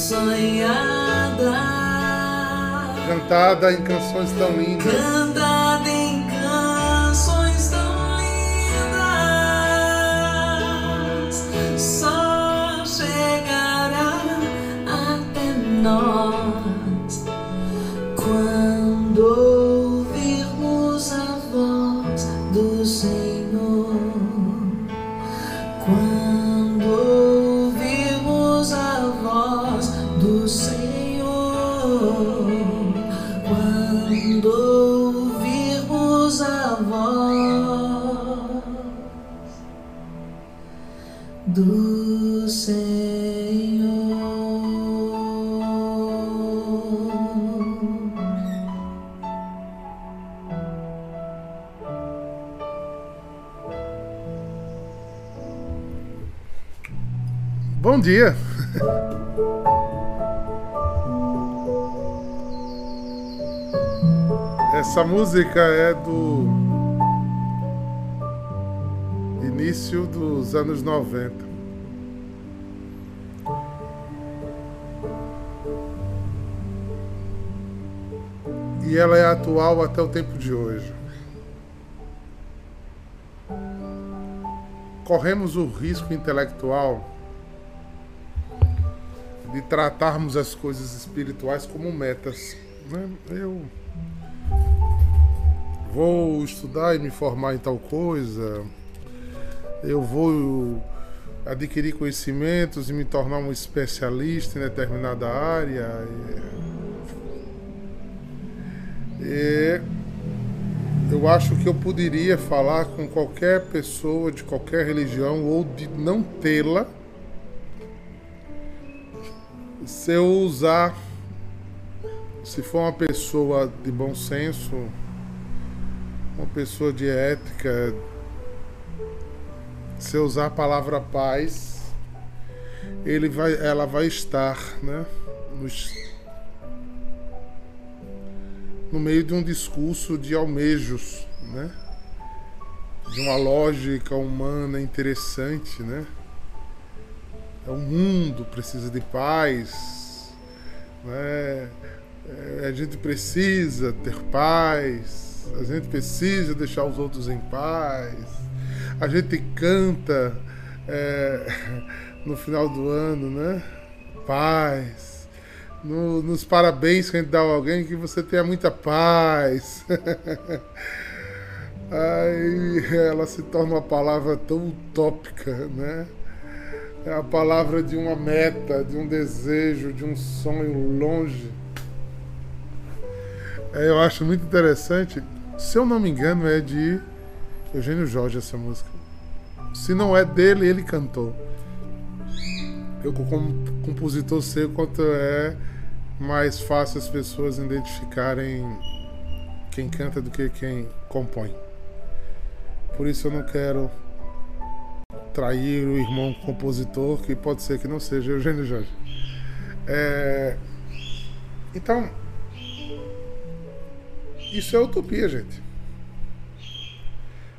sonhada, cantada em canções tão lindas. Essa música é do início dos anos 90. E ela é atual até o tempo de hoje. Corremos o risco intelectual de tratarmos as coisas espirituais como metas. né? Eu vou estudar e me formar em tal coisa, eu vou adquirir conhecimentos e me tornar um especialista em determinada área. E, eu acho que eu poderia falar com qualquer pessoa de qualquer religião ou de não tê-la se eu usar, se for uma pessoa de bom senso, uma pessoa de ética, se eu usar a palavra paz, ele vai, ela vai estar, né, nos- no meio de um discurso de almejos, né, de uma lógica humana interessante, né. É, O mundo precisa de paz, né? É, a gente precisa ter paz, a gente precisa deixar os outros em paz, a gente canta é, no final do ano, né? Paz. No- nos parabéns que a gente dá a alguém que você tenha muita paz. Aí ela se torna uma palavra tão utópica, né? É a palavra de uma meta, de um desejo, de um sonho longe. É, eu acho muito interessante. Se eu não me engano, é de Eugênio Jorge essa música. Se não é dele, ele cantou. Eu, como compositor, sei o quanto é mais fácil as pessoas identificarem quem canta do que quem compõe. Por isso eu não quero trair o irmão compositor, que pode ser que não seja Eugênio Jorge. É, Então, isso é utopia, gente.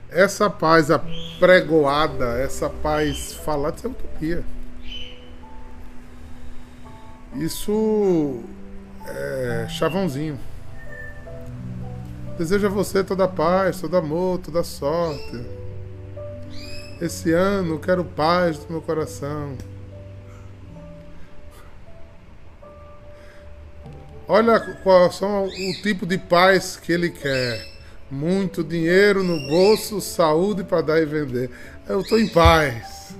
Essa paz apregoada, essa paz falada, isso é utopia. Isso é chavãozinho. Desejo a você toda paz, todo amor, toda sorte. Esse ano quero paz no meu coração. Olha qual são o tipo de paz que ele quer. Muito dinheiro no bolso, saúde para dar e vender. Eu estou em paz.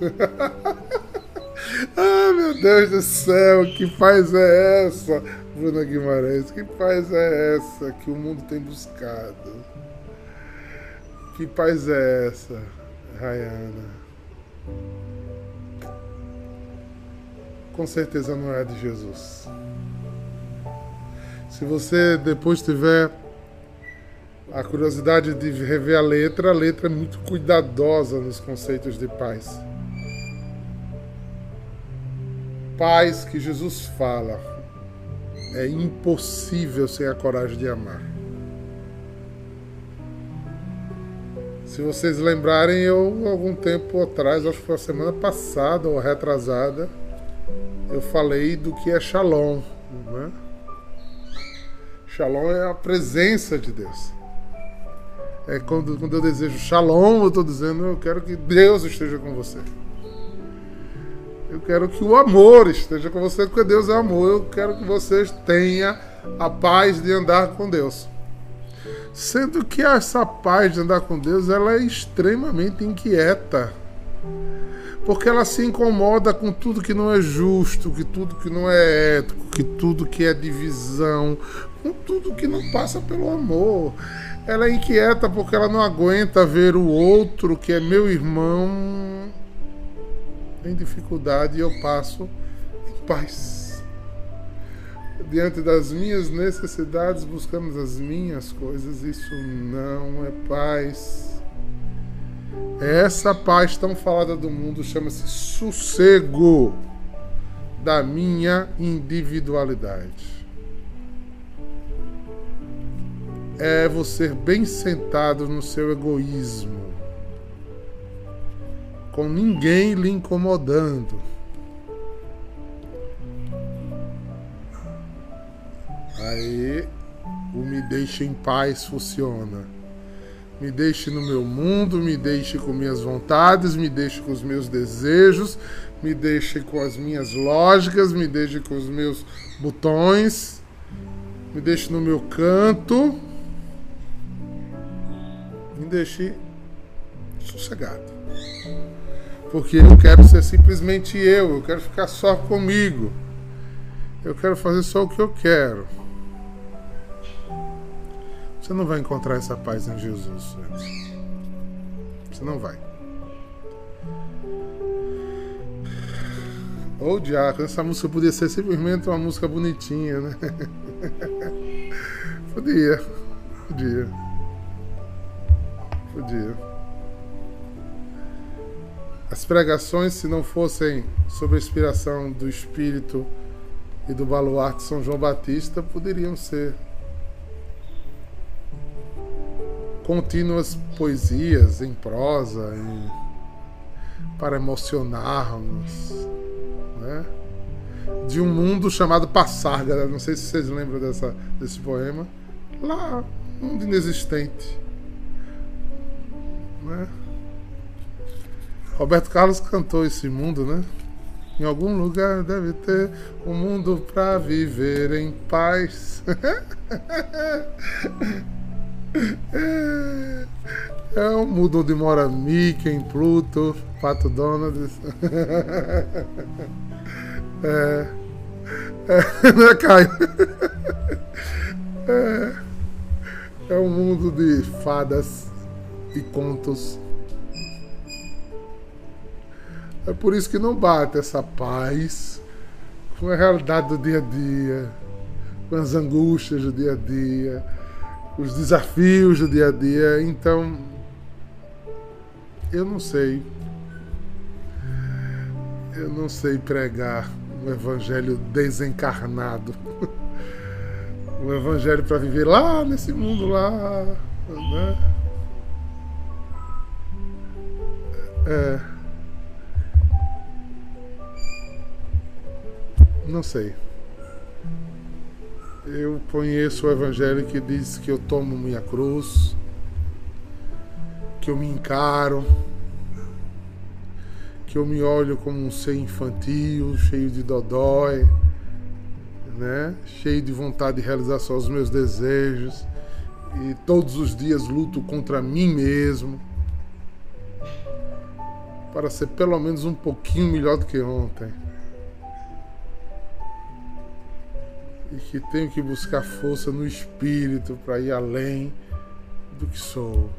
ah, meu Deus do céu, que paz é essa, Bruna Guimarães? Que paz é essa que o mundo tem buscado? Que paz é essa, Rayana? Com certeza não é de Jesus. Se você depois tiver a curiosidade de rever a letra, a letra é muito cuidadosa nos conceitos de paz. Paz que Jesus fala é impossível sem a coragem de amar. Se vocês lembrarem, eu algum tempo atrás, acho que foi a semana passada ou retrasada, eu falei do que é Shalom. Né? Shalom é a presença de Deus. É quando, quando eu desejo Shalom, eu estou dizendo eu quero que Deus esteja com você. Eu quero que o amor esteja com você, porque Deus é amor. Eu quero que você tenha a paz de andar com Deus. Sendo que essa paz de andar com Deus ela é extremamente inquieta. Porque ela se incomoda com tudo que não é justo, que tudo que não é ético, que tudo que é divisão, com tudo que não passa pelo amor. Ela é inquieta porque ela não aguenta ver o outro, que é meu irmão, em dificuldade e eu passo em paz. Diante das minhas necessidades, buscamos as minhas coisas, isso não é paz. Essa paz tão falada do mundo chama-se sossego da minha individualidade. É você bem sentado no seu egoísmo com ninguém lhe incomodando. Aí o me deixe em paz funciona. Me deixe no meu mundo, me deixe com minhas vontades, me deixe com os meus desejos, me deixe com as minhas lógicas, me deixe com os meus botões, me deixe no meu canto, me deixe sossegado porque eu quero ser simplesmente eu, eu quero ficar só comigo, eu quero fazer só o que eu quero. Você não vai encontrar essa paz em Jesus. Você não vai. Ô oh, Diácono, essa música podia ser simplesmente uma música bonitinha, né? podia. Podia. Podia. As pregações, se não fossem sob a inspiração do Espírito e do baluarte São João Batista, poderiam ser contínuas poesias em prosa, em, para emocionarmos, né? de um mundo chamado Passárgada. Não sei se vocês lembram dessa, desse poema. Lá, um mundo inexistente. Né? Roberto Carlos cantou esse mundo, né? Em algum lugar deve ter um mundo para viver em paz. é, é um mundo onde mora Mickey, Pluto, Pato Donald. é, é, né, Caio? É, é um mundo de fadas e contos é por isso que não bate essa paz com a realidade do dia a dia, com as angústias do dia a dia, os desafios do dia a dia. Então, eu não sei. Eu não sei pregar um evangelho desencarnado. um evangelho para viver lá nesse mundo lá, né? É. Não sei. Eu conheço o evangelho que diz que eu tomo minha cruz, que eu me encaro, que eu me olho como um ser infantil, cheio de dodói, né? cheio de vontade de realizar só os meus desejos, e todos os dias luto contra mim mesmo, para ser pelo menos um pouquinho melhor do que ontem. e que tenho que buscar força no espírito para ir além do que sou.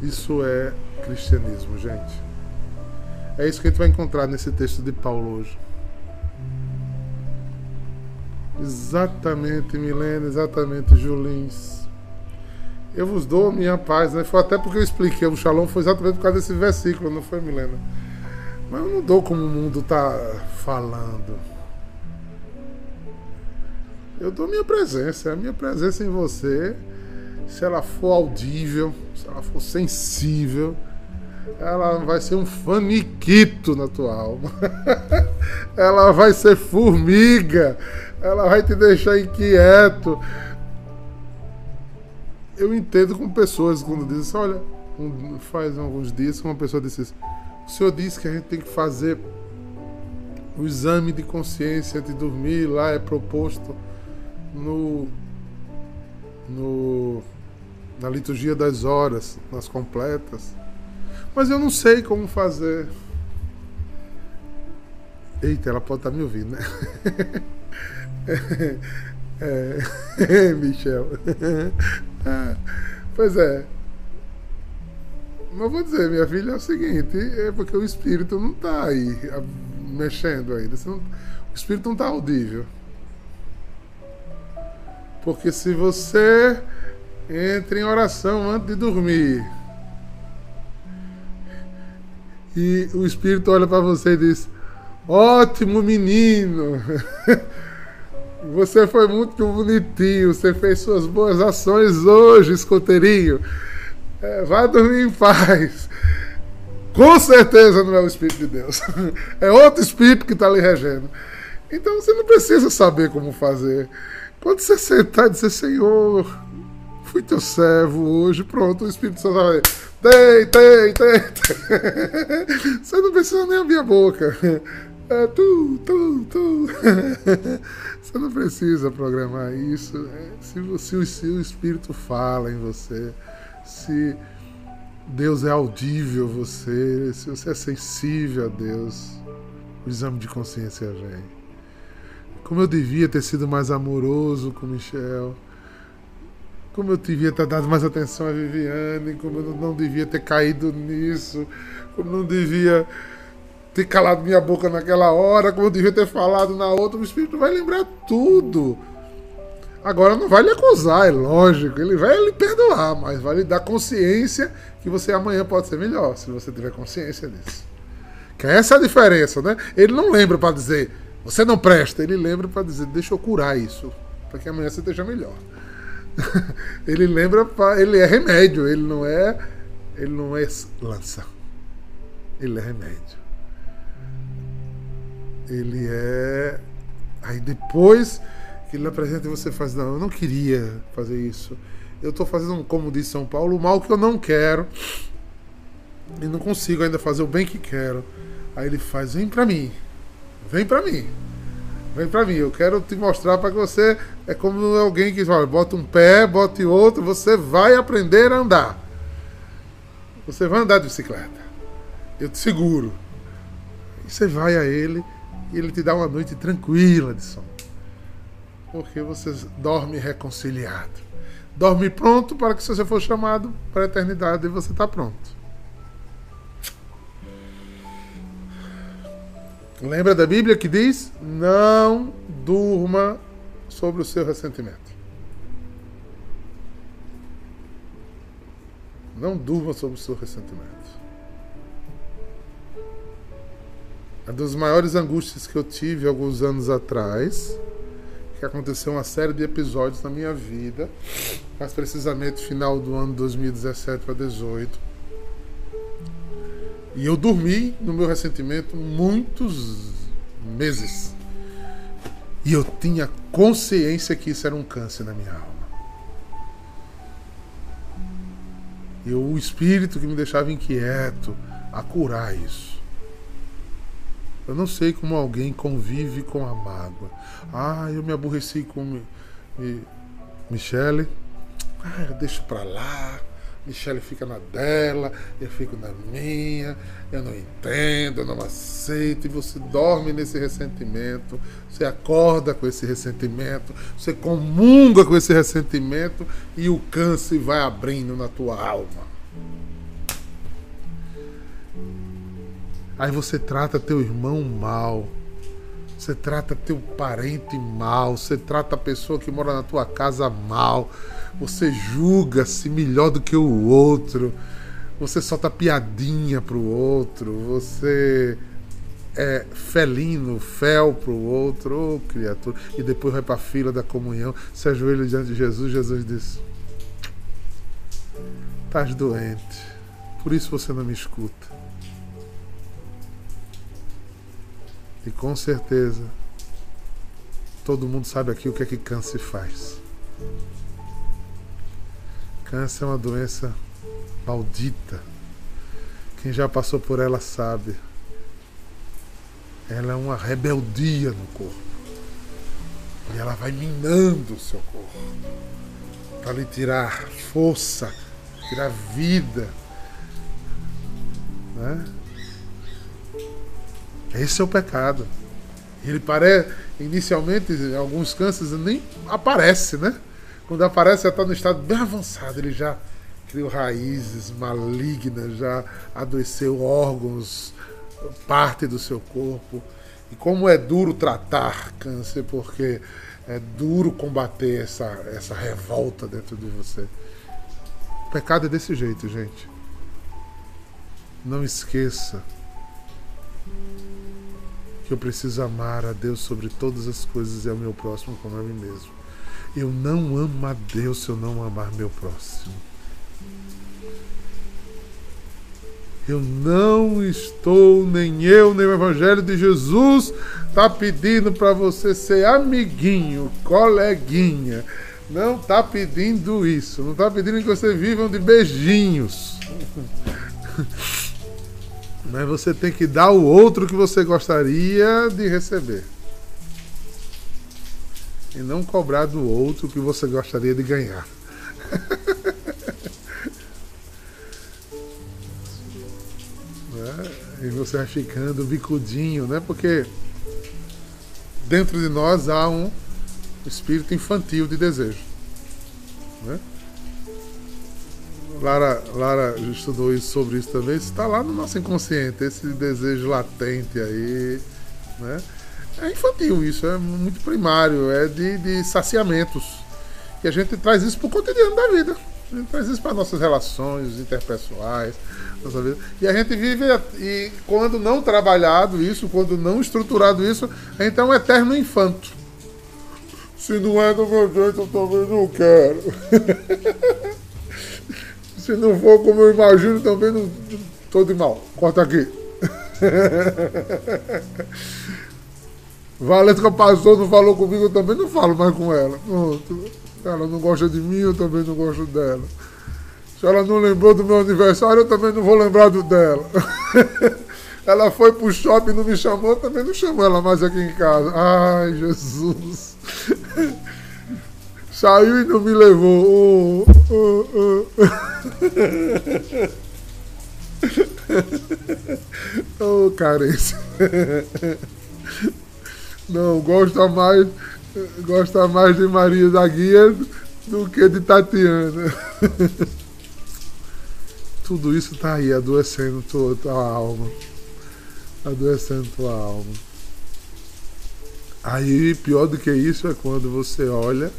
Isso é cristianismo, gente. É isso que a gente vai encontrar nesse texto de Paulo hoje. Exatamente, Milena, exatamente, Julins eu vos dou minha paz, né? Foi até porque eu expliquei, o Shalom foi exatamente por causa desse versículo, não foi, Milena? Mas eu não dou como o mundo está falando. Eu dou minha presença, a minha presença em você se ela for audível, se ela for sensível, ela vai ser um faniquito na tua alma. ela vai ser formiga. Ela vai te deixar inquieto. Eu entendo com pessoas quando dizem assim, olha, faz alguns dias que uma pessoa disse assim, o senhor disse que a gente tem que fazer o exame de consciência antes de dormir, lá é proposto no, no na liturgia das horas, nas completas. Mas eu não sei como fazer. Eita, ela pode estar tá me ouvindo, né? É, Michel. Pois é. Mas vou dizer, minha filha, é o seguinte, é porque o espírito não está aí mexendo ainda. Não, o espírito não está audível. Porque se você entra em oração antes de dormir, e o Espírito olha para você e diz: Ótimo menino! Você foi muito bonitinho, você fez suas boas ações hoje, escoteirinho. É, vai dormir em paz. Com certeza não é o Espírito de Deus. É outro Espírito que está ali regendo. Então você não precisa saber como fazer. Quando você sentar e dizer, Senhor, fui teu servo hoje, pronto, o Espírito Santo vai. Tem, tem, tem. Você não precisa nem abrir a boca. É tu, tu, tu. Você não precisa programar isso. É, se, você, se o Espírito fala em você, se Deus é audível a você, se você é sensível a Deus, o exame de consciência vem. Como eu devia ter sido mais amoroso com Michel como eu devia ter dado mais atenção a Viviane, como eu não devia ter caído nisso, como eu não devia ter calado minha boca naquela hora, como eu devia ter falado na outra, o Espírito vai lembrar tudo. Agora não vai lhe acusar, é lógico, ele vai lhe perdoar, mas vai lhe dar consciência que você amanhã pode ser melhor, se você tiver consciência disso. Que essa é a diferença, né? Ele não lembra para dizer, você não presta, ele lembra para dizer, deixa eu curar isso, para que amanhã você esteja melhor. ele lembra, ele é remédio, ele não é, ele não é lança. Ele é remédio. Ele é aí depois que ele apresenta e você faz, não, eu não queria fazer isso. Eu estou fazendo, como diz São Paulo, o mal que eu não quero. E não consigo ainda fazer o bem que quero. Aí ele faz, vem para mim. Vem para mim. Vem pra mim, eu quero te mostrar para que você. É como alguém que fala, bota um pé, bote outro, você vai aprender a andar. Você vai andar de bicicleta. Eu te seguro. E você vai a ele e ele te dá uma noite tranquila de sono. Porque você dorme reconciliado. Dorme pronto para que se você for chamado para a eternidade você está pronto. Lembra da Bíblia que diz: não durma sobre o seu ressentimento. Não durma sobre o seu ressentimento. Uma das maiores angústias que eu tive alguns anos atrás, que aconteceu uma série de episódios na minha vida, mais precisamente final do ano 2017 para 2018 e eu dormi no meu ressentimento muitos meses. E eu tinha consciência que isso era um câncer na minha alma. E o espírito que me deixava inquieto a curar isso. Eu não sei como alguém convive com a mágoa. Ah, eu me aborreci com mi, mi, Michele. Ah, eu deixo pra lá. Michelle fica na dela, eu fico na minha, eu não entendo, eu não aceito, e você dorme nesse ressentimento, você acorda com esse ressentimento, você comunga com esse ressentimento e o câncer vai abrindo na tua alma. Aí você trata teu irmão mal, você trata teu parente mal, você trata a pessoa que mora na tua casa mal você julga-se melhor do que o outro, você solta piadinha pro outro, você é felino, fel pro outro, oh, criatura, e depois vai para a fila da comunhão, se ajoelha diante de Jesus, Jesus diz: Estás doente. Por isso você não me escuta. E com certeza, todo mundo sabe aqui o que é que câncer faz. Câncer é uma doença maldita. Quem já passou por ela sabe. Ela é uma rebeldia no corpo. E ela vai minando o seu corpo. Para lhe tirar força, tirar vida. Né? Esse é o pecado. Ele parece, inicialmente, alguns cânceres nem aparece, né? Quando aparece, já está no estado bem avançado, ele já criou raízes malignas, já adoeceu órgãos, parte do seu corpo. E como é duro tratar câncer, porque é duro combater essa, essa revolta dentro de você. O pecado é desse jeito, gente. Não esqueça que eu preciso amar a Deus sobre todas as coisas e ao meu próximo como a mim mesmo. Eu não amo a Deus se eu não amar meu próximo. Eu não estou, nem eu, nem o Evangelho de Jesus está pedindo para você ser amiguinho, coleguinha. Não está pedindo isso. Não está pedindo que você vivam de beijinhos. Mas você tem que dar o outro que você gostaria de receber. E não cobrar do outro que você gostaria de ganhar. né? E você vai ficando bicudinho, né? Porque dentro de nós há um espírito infantil de desejo. Né? Lara, Lara estudou isso, sobre isso também. Isso está lá no nosso inconsciente, esse desejo latente aí, né? É infantil isso, é muito primário, é de, de saciamentos. E a gente traz isso para o cotidiano da vida. A gente traz isso para nossas relações interpessoais, nossa vida. E a gente vive, e quando não trabalhado isso, quando não estruturado isso, a gente é um eterno infanto. Se não é do meu jeito, eu também não quero. Se não for como eu imagino, também não estou de mal. Corta aqui. Valesca passou, não falou comigo, eu também não falo mais com ela. Pronto. Ela não gosta de mim, eu também não gosto dela. Se ela não lembrou do meu aniversário, eu também não vou lembrar do dela. ela foi pro shopping e não me chamou, eu também não chamo ela mais aqui em casa. Ai, Jesus. Saiu e não me levou. Oh, oh, oh. oh carência. Não, gosta mais, gosta mais de Maria da Guia do que de Tatiana. Tudo isso tá aí, adoecendo tua, tua alma. Adoecendo tua alma. Aí, pior do que isso é quando você olha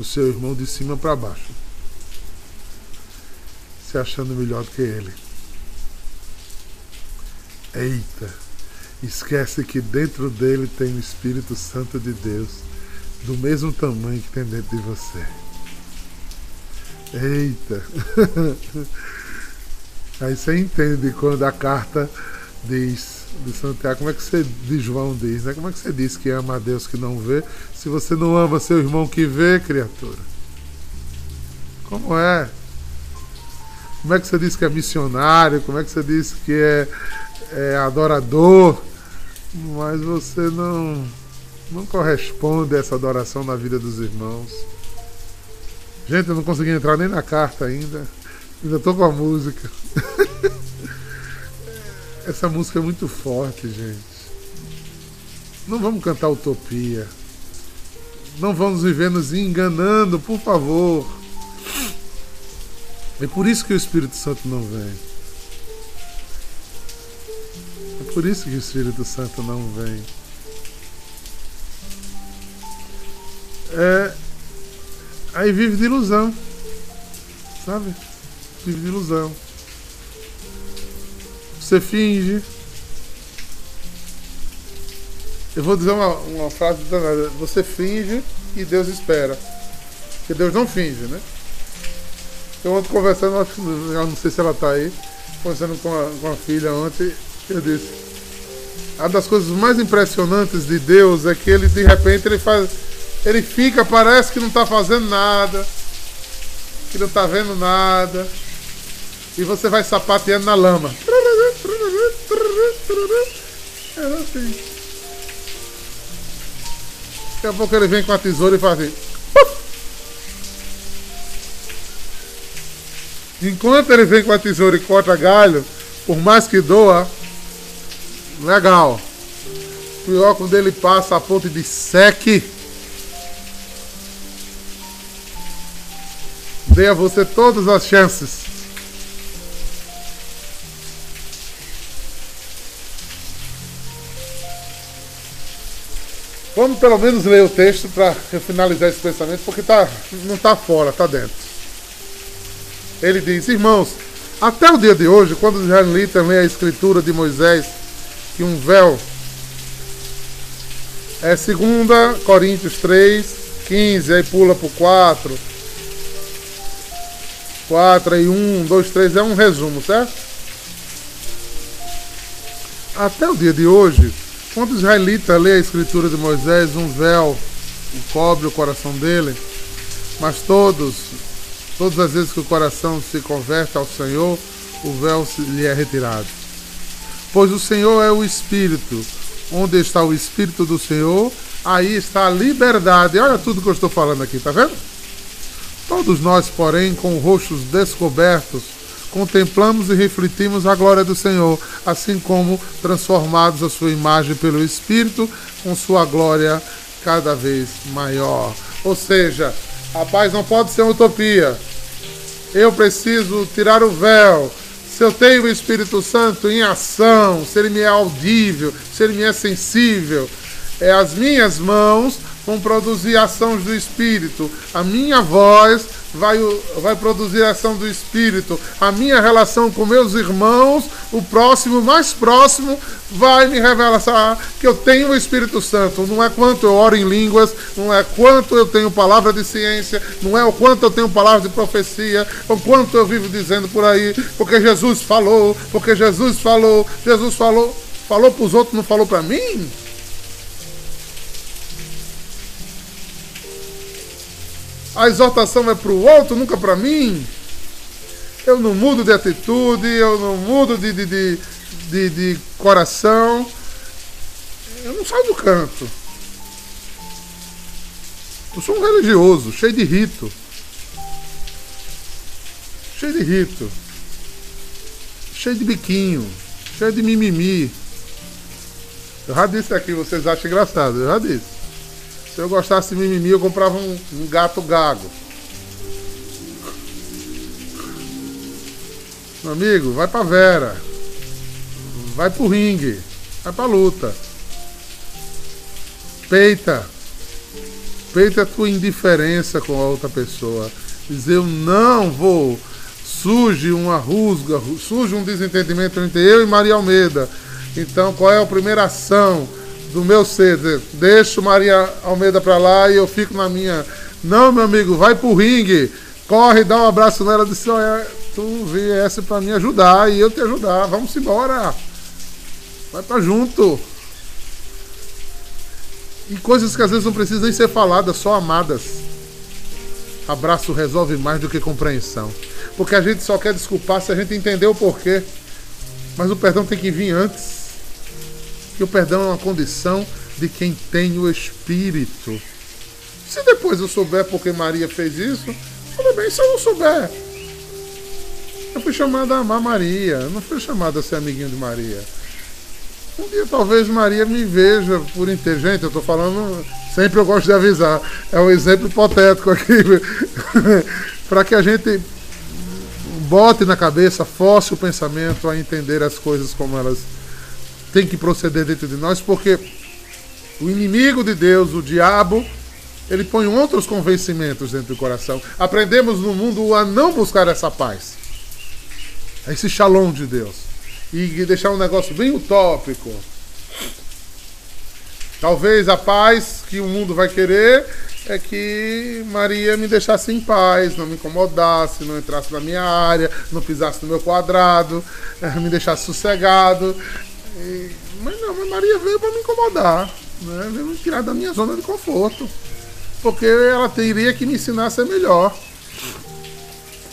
o seu irmão de cima para baixo, se achando melhor do que ele. Eita, esquece que dentro dele tem o Espírito Santo de Deus, do mesmo tamanho que tem dentro de você. Eita! Aí você entende quando a carta diz de Santiago, como é que você, de João diz, né? Como é que você diz que ama a Deus que não vê, se você não ama seu irmão que vê, criatura? Como é? Como é que você diz que é missionário? Como é que você diz que é, é adorador? Mas você não, não corresponde a essa adoração na vida dos irmãos. Gente, eu não consegui entrar nem na carta ainda. Ainda tô com a música. Essa música é muito forte, gente. Não vamos cantar utopia. Não vamos viver nos enganando, por favor. É por isso que o Espírito Santo não vem. É por isso que o Espírito Santo não vem. É, aí vive de ilusão. Sabe? Vive de ilusão. Você finge. Eu vou dizer uma, uma frase danada. Você finge e Deus espera. Porque Deus não finge, né? Eu ontem conversando, eu não sei se ela está aí, conversando com a, com a filha ontem, eu disse. Uma das coisas mais impressionantes de Deus é que ele de repente ele faz. Ele fica, parece que não está fazendo nada, que não está vendo nada. E você vai sapateando na lama. Era assim. Daqui a pouco ele vem com a tesoura e faz assim. Enquanto ele vem com a tesoura e corta galho, por mais que doa, legal. Pior quando ele passa a ponte de seque. Dê a você todas as chances. Vamos pelo menos ler o texto para finalizar esse pensamento, porque tá, não está fora, está dentro. Ele diz: Irmãos, até o dia de hoje, quando os israelitas lêem a escritura de Moisés, que um véu é 2 Coríntios 3, 15, aí pula para o 4. 4 e 1, 2, 3 é um resumo, certo? Até o dia de hoje, quando o israelita lê a escritura de Moisés, um véu cobre o coração dele, mas todos, todas as vezes que o coração se converte ao Senhor, o véu lhe é retirado. Pois o Senhor é o Espírito. Onde está o Espírito do Senhor, aí está a liberdade. Olha tudo que eu estou falando aqui, tá vendo? Todos nós, porém, com rostos descobertos, contemplamos e refletimos a glória do Senhor, assim como transformados a sua imagem pelo Espírito, com sua glória cada vez maior. Ou seja, a paz não pode ser utopia. Eu preciso tirar o véu. Se eu tenho o Espírito Santo em ação, se ele me é audível, se ele me é sensível, é as minhas mãos vão produzir ações do Espírito. A minha voz vai, vai produzir a ação do Espírito. A minha relação com meus irmãos, o próximo, mais próximo, vai me revelar que eu tenho o Espírito Santo. Não é quanto eu oro em línguas, não é quanto eu tenho palavra de ciência, não é o quanto eu tenho palavra de profecia, o quanto eu vivo dizendo por aí, porque Jesus falou, porque Jesus falou, Jesus falou, falou para os outros, não falou para mim? A exortação é para o outro, nunca para mim. Eu não mudo de atitude, eu não mudo de, de, de, de, de coração. Eu não saio do canto. Eu sou um religioso, cheio de rito. Cheio de rito. Cheio de biquinho. Cheio de mimimi. Eu já disse aqui, vocês acham engraçado. Eu já disse. Se eu gostasse de mimimi, eu comprava um, um gato gago. Meu amigo, vai pra Vera. Vai pro ringue. Vai pra luta. Peita. Peita a tua indiferença com a outra pessoa. Dizer eu não vou. Surge uma rusga, surge um desentendimento entre eu e Maria Almeida. Então, qual é a primeira ação? Do meu ser. Deixo Maria Almeida pra lá e eu fico na minha. Não, meu amigo, vai pro ringue. Corre, dá um abraço nela. Disse: Olha, tu viesse pra me ajudar e eu te ajudar. Vamos embora. Vai pra junto. E coisas que às vezes não precisam nem ser faladas, só amadas. Abraço resolve mais do que compreensão. Porque a gente só quer desculpar se a gente entender o porquê. Mas o perdão tem que vir antes que o perdão é uma condição de quem tem o Espírito. Se depois eu souber porque Maria fez isso, tudo bem. Se eu não souber, eu fui chamado a amar Maria, eu não fui chamado a ser amiguinho de Maria. Um dia talvez Maria me veja por inteligente, eu estou falando, sempre eu gosto de avisar, é um exemplo hipotético aqui, para que a gente bote na cabeça, force o pensamento a entender as coisas como elas tem que proceder dentro de nós, porque o inimigo de Deus, o diabo, ele põe outros convencimentos dentro do coração. Aprendemos no mundo a não buscar essa paz, esse shalom de Deus, e deixar um negócio bem utópico. Talvez a paz que o mundo vai querer é que Maria me deixasse em paz, não me incomodasse, não entrasse na minha área, não pisasse no meu quadrado, me deixasse sossegado. E, mas não, mas Maria veio para me incomodar, né? veio me tirar da minha zona de conforto, porque ela teria que me ensinar a ser melhor.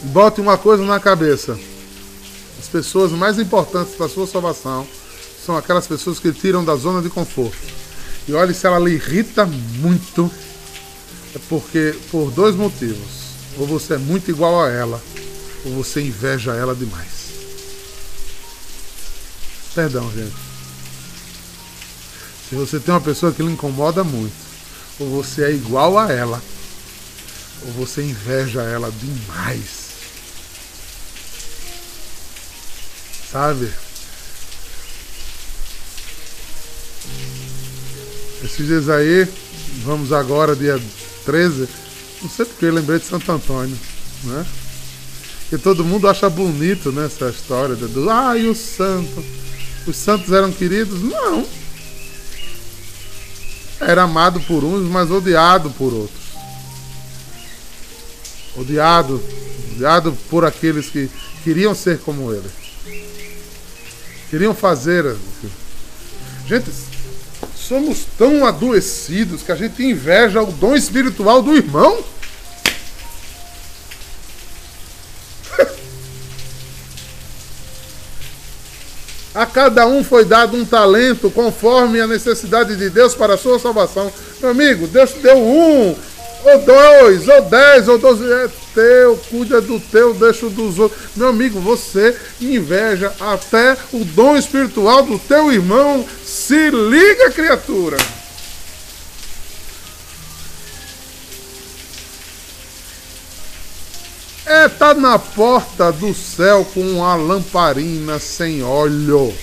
Bote uma coisa na cabeça: as pessoas mais importantes para a sua salvação são aquelas pessoas que tiram da zona de conforto. E olhe se ela lhe irrita muito é porque por dois motivos. Ou você é muito igual a ela, ou você inveja ela demais. Perdão, gente. Se você tem uma pessoa que lhe incomoda muito, ou você é igual a ela, ou você inveja ela demais. Sabe? Esses dias aí, vamos agora, dia 13, não sei porque lembrei de Santo Antônio, né? Que todo mundo acha bonito né, história do ah, e o santo. Os santos eram queridos? Não. Era amado por uns, mas odiado por outros. Odiado, odiado por aqueles que queriam ser como ele. Queriam fazer. Gente, somos tão adoecidos que a gente inveja o dom espiritual do irmão. A cada um foi dado um talento conforme a necessidade de Deus para a sua salvação. Meu amigo, Deus te deu um, ou dois, ou dez, ou doze. É teu, cuida do teu, deixa dos outros. Meu amigo, você inveja até o dom espiritual do teu irmão. Se liga, criatura. É tá na porta do céu com uma lamparina sem óleo.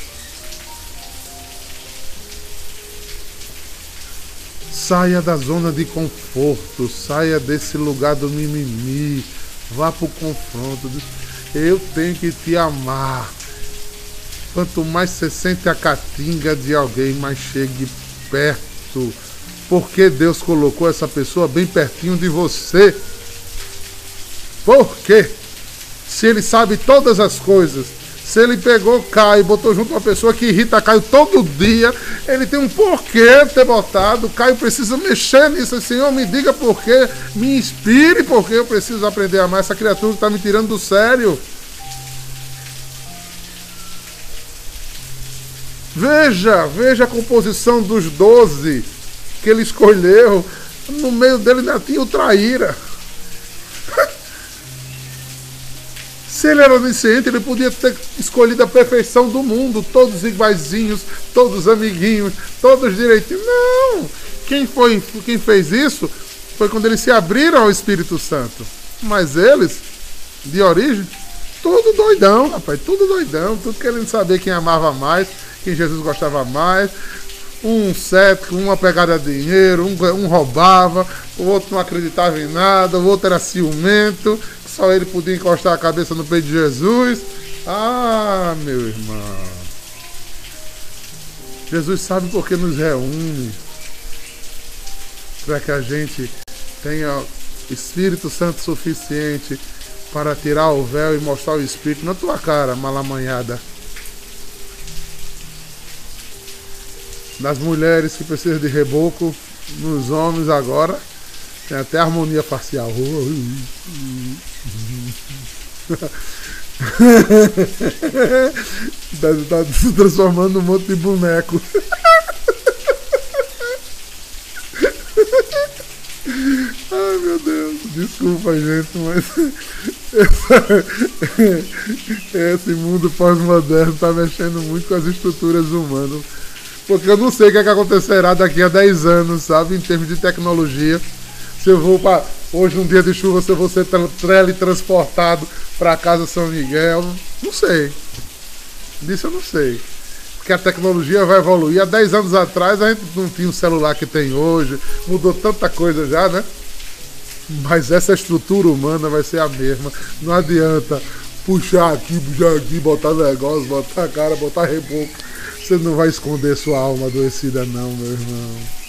Saia da zona de conforto, saia desse lugar do mimimi, vá para o confronto. Eu tenho que te amar. Quanto mais você sente a catinga de alguém, mais chegue perto. Porque Deus colocou essa pessoa bem pertinho de você. Por quê? Se Ele sabe todas as coisas, se ele pegou Caio, botou junto uma pessoa que irrita Caio todo dia, ele tem um porquê ter botado. Caio precisa mexer nisso. Senhor, me diga porquê, me inspire porque eu preciso aprender a amar essa criatura está me tirando do sério. Veja, veja a composição dos doze que ele escolheu. No meio dele ainda tinha o traíra. Se ele era onisciente, ele podia ter escolhido a perfeição do mundo, todos iguaizinhos, todos amiguinhos, todos direitinhos. Não! Quem, foi, quem fez isso foi quando eles se abriram ao Espírito Santo. Mas eles, de origem, tudo doidão, rapaz, tudo doidão, tudo querendo saber quem amava mais, quem Jesus gostava mais. Um cético, uma pegada de dinheiro, um, um roubava, o outro não acreditava em nada, o outro era ciumento, só ele podia encostar a cabeça no peito de Jesus. Ah, meu irmão. Jesus sabe por que nos reúne. Para que a gente tenha Espírito Santo suficiente para tirar o véu e mostrar o Espírito na tua cara, malamanhada. Das mulheres que precisam de reboco, nos homens agora, tem até harmonia facial. tá, tá se transformando num monte de boneco. Ai meu Deus, desculpa gente, mas esse mundo pós-moderno tá mexendo muito com as estruturas humanas. Porque eu não sei o que, é que acontecerá daqui a 10 anos, sabe, em termos de tecnologia. Se eu vou para hoje num dia de chuva, se eu vou ser teletransportado para casa São Miguel, não sei. Disso eu não sei. Porque a tecnologia vai evoluir. Há 10 anos atrás a gente não tinha o celular que tem hoje, mudou tanta coisa já, né? Mas essa estrutura humana vai ser a mesma. Não adianta puxar aqui, puxar aqui, botar negócio, botar cara, botar reboco. Você não vai esconder sua alma adoecida, não, meu irmão.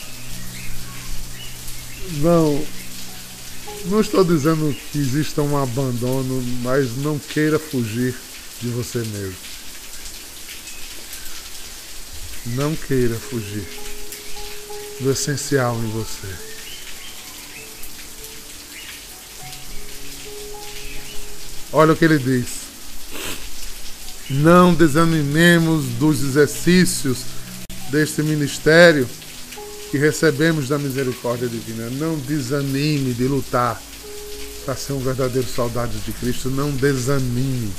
Não, não estou dizendo que exista um abandono, mas não queira fugir de você mesmo. Não queira fugir do essencial em você. Olha o que ele diz. Não desanimemos dos exercícios deste ministério que recebemos da misericórdia divina. Não desanime de lutar para ser um verdadeiro soldado de Cristo. Não desanime.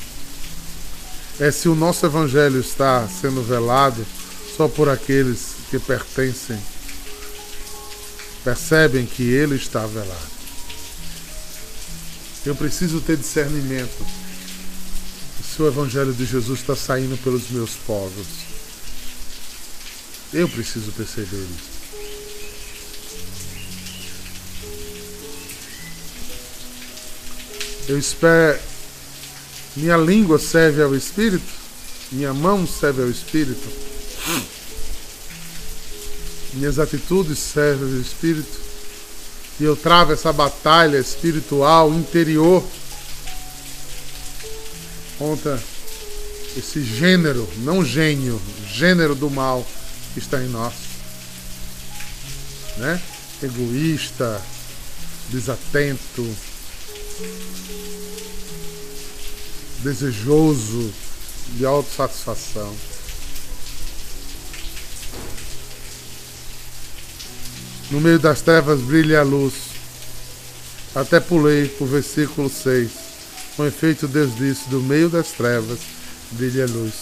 É se o nosso evangelho está sendo velado só por aqueles que pertencem, percebem que ele está velado. Eu preciso ter discernimento se o evangelho de Jesus está saindo pelos meus povos. Eu preciso perceber isso. Eu espero. Minha língua serve ao Espírito, minha mão serve ao Espírito, minhas atitudes servem ao Espírito, e eu travo essa batalha espiritual interior contra esse gênero, não gênio, gênero do mal que está em nós, né? Egoísta, desatento, desejoso de autossatisfação. No meio das trevas brilha a luz. Até pulei para o versículo 6. Com efeito, Deus disse: Do meio das trevas brilha a luz.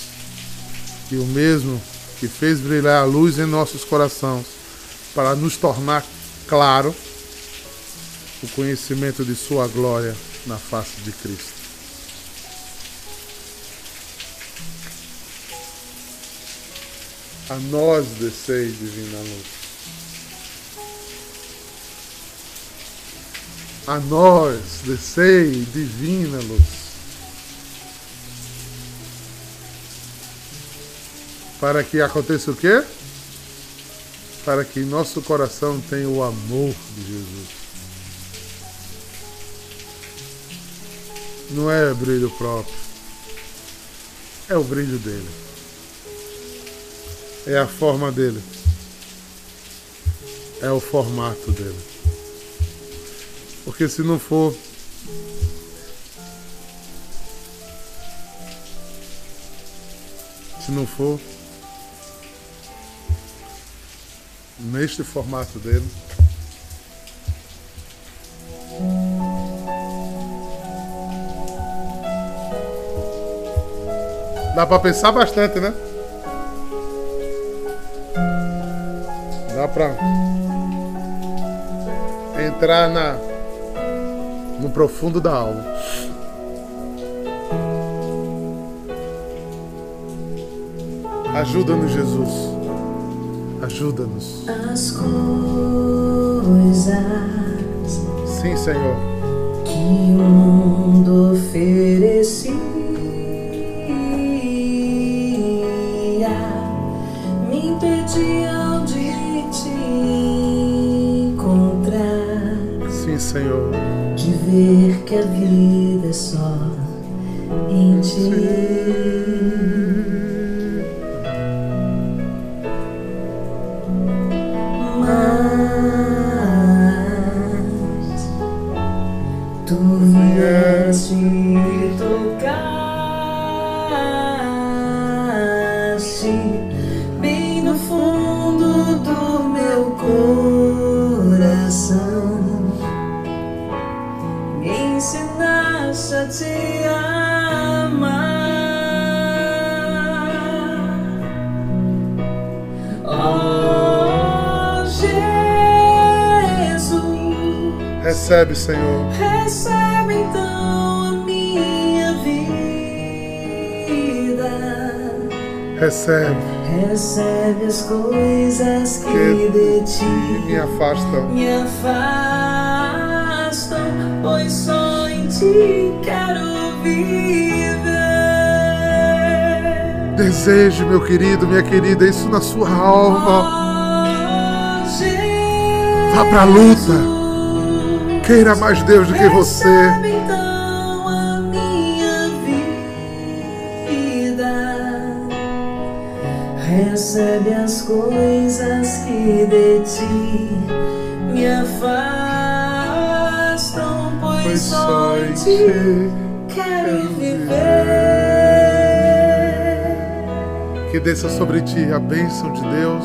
E o mesmo que fez brilhar a luz em nossos corações, para nos tornar claro o conhecimento de Sua glória na face de Cristo. A nós descei divina luz. A nós descei divina luz. Para que aconteça o quê? Para que nosso coração tenha o amor de Jesus. Não é brilho próprio. É o brilho dele. É a forma dele. É o formato dele. Porque se não for se não for neste formato dele, Dá pra pensar bastante, né? Dá pra entrar na no profundo da alma. Ajuda-nos, Jesus. Ajuda-nos. As coisas Sim, Senhor. que o mundo oferecia ver que a vida Recebe. Recebe as coisas que Que de ti me afastam. me afastam, pois só em ti quero viver. Deseje, meu querido, minha querida, isso na sua alma. Oh, Jesus. Vá pra luta. queira mais Deus do que você. Recebe as coisas que de ti me afastam, pois Pois só em ti quero viver. Que desça sobre ti a bênção de Deus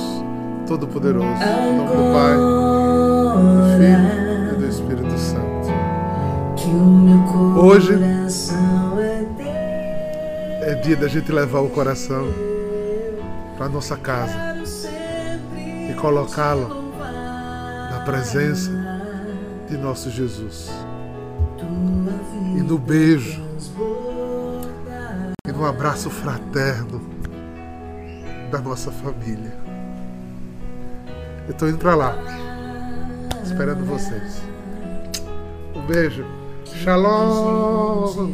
Todo-Poderoso. Em nome do Pai, do Filho e do Espírito Santo. que o meu Hoje- é. É dia da gente levar o coração para nossa casa e colocá-lo na presença de nosso Jesus. E no beijo e no abraço fraterno da nossa família. Eu tô indo para lá, esperando vocês. Um beijo. Shalom.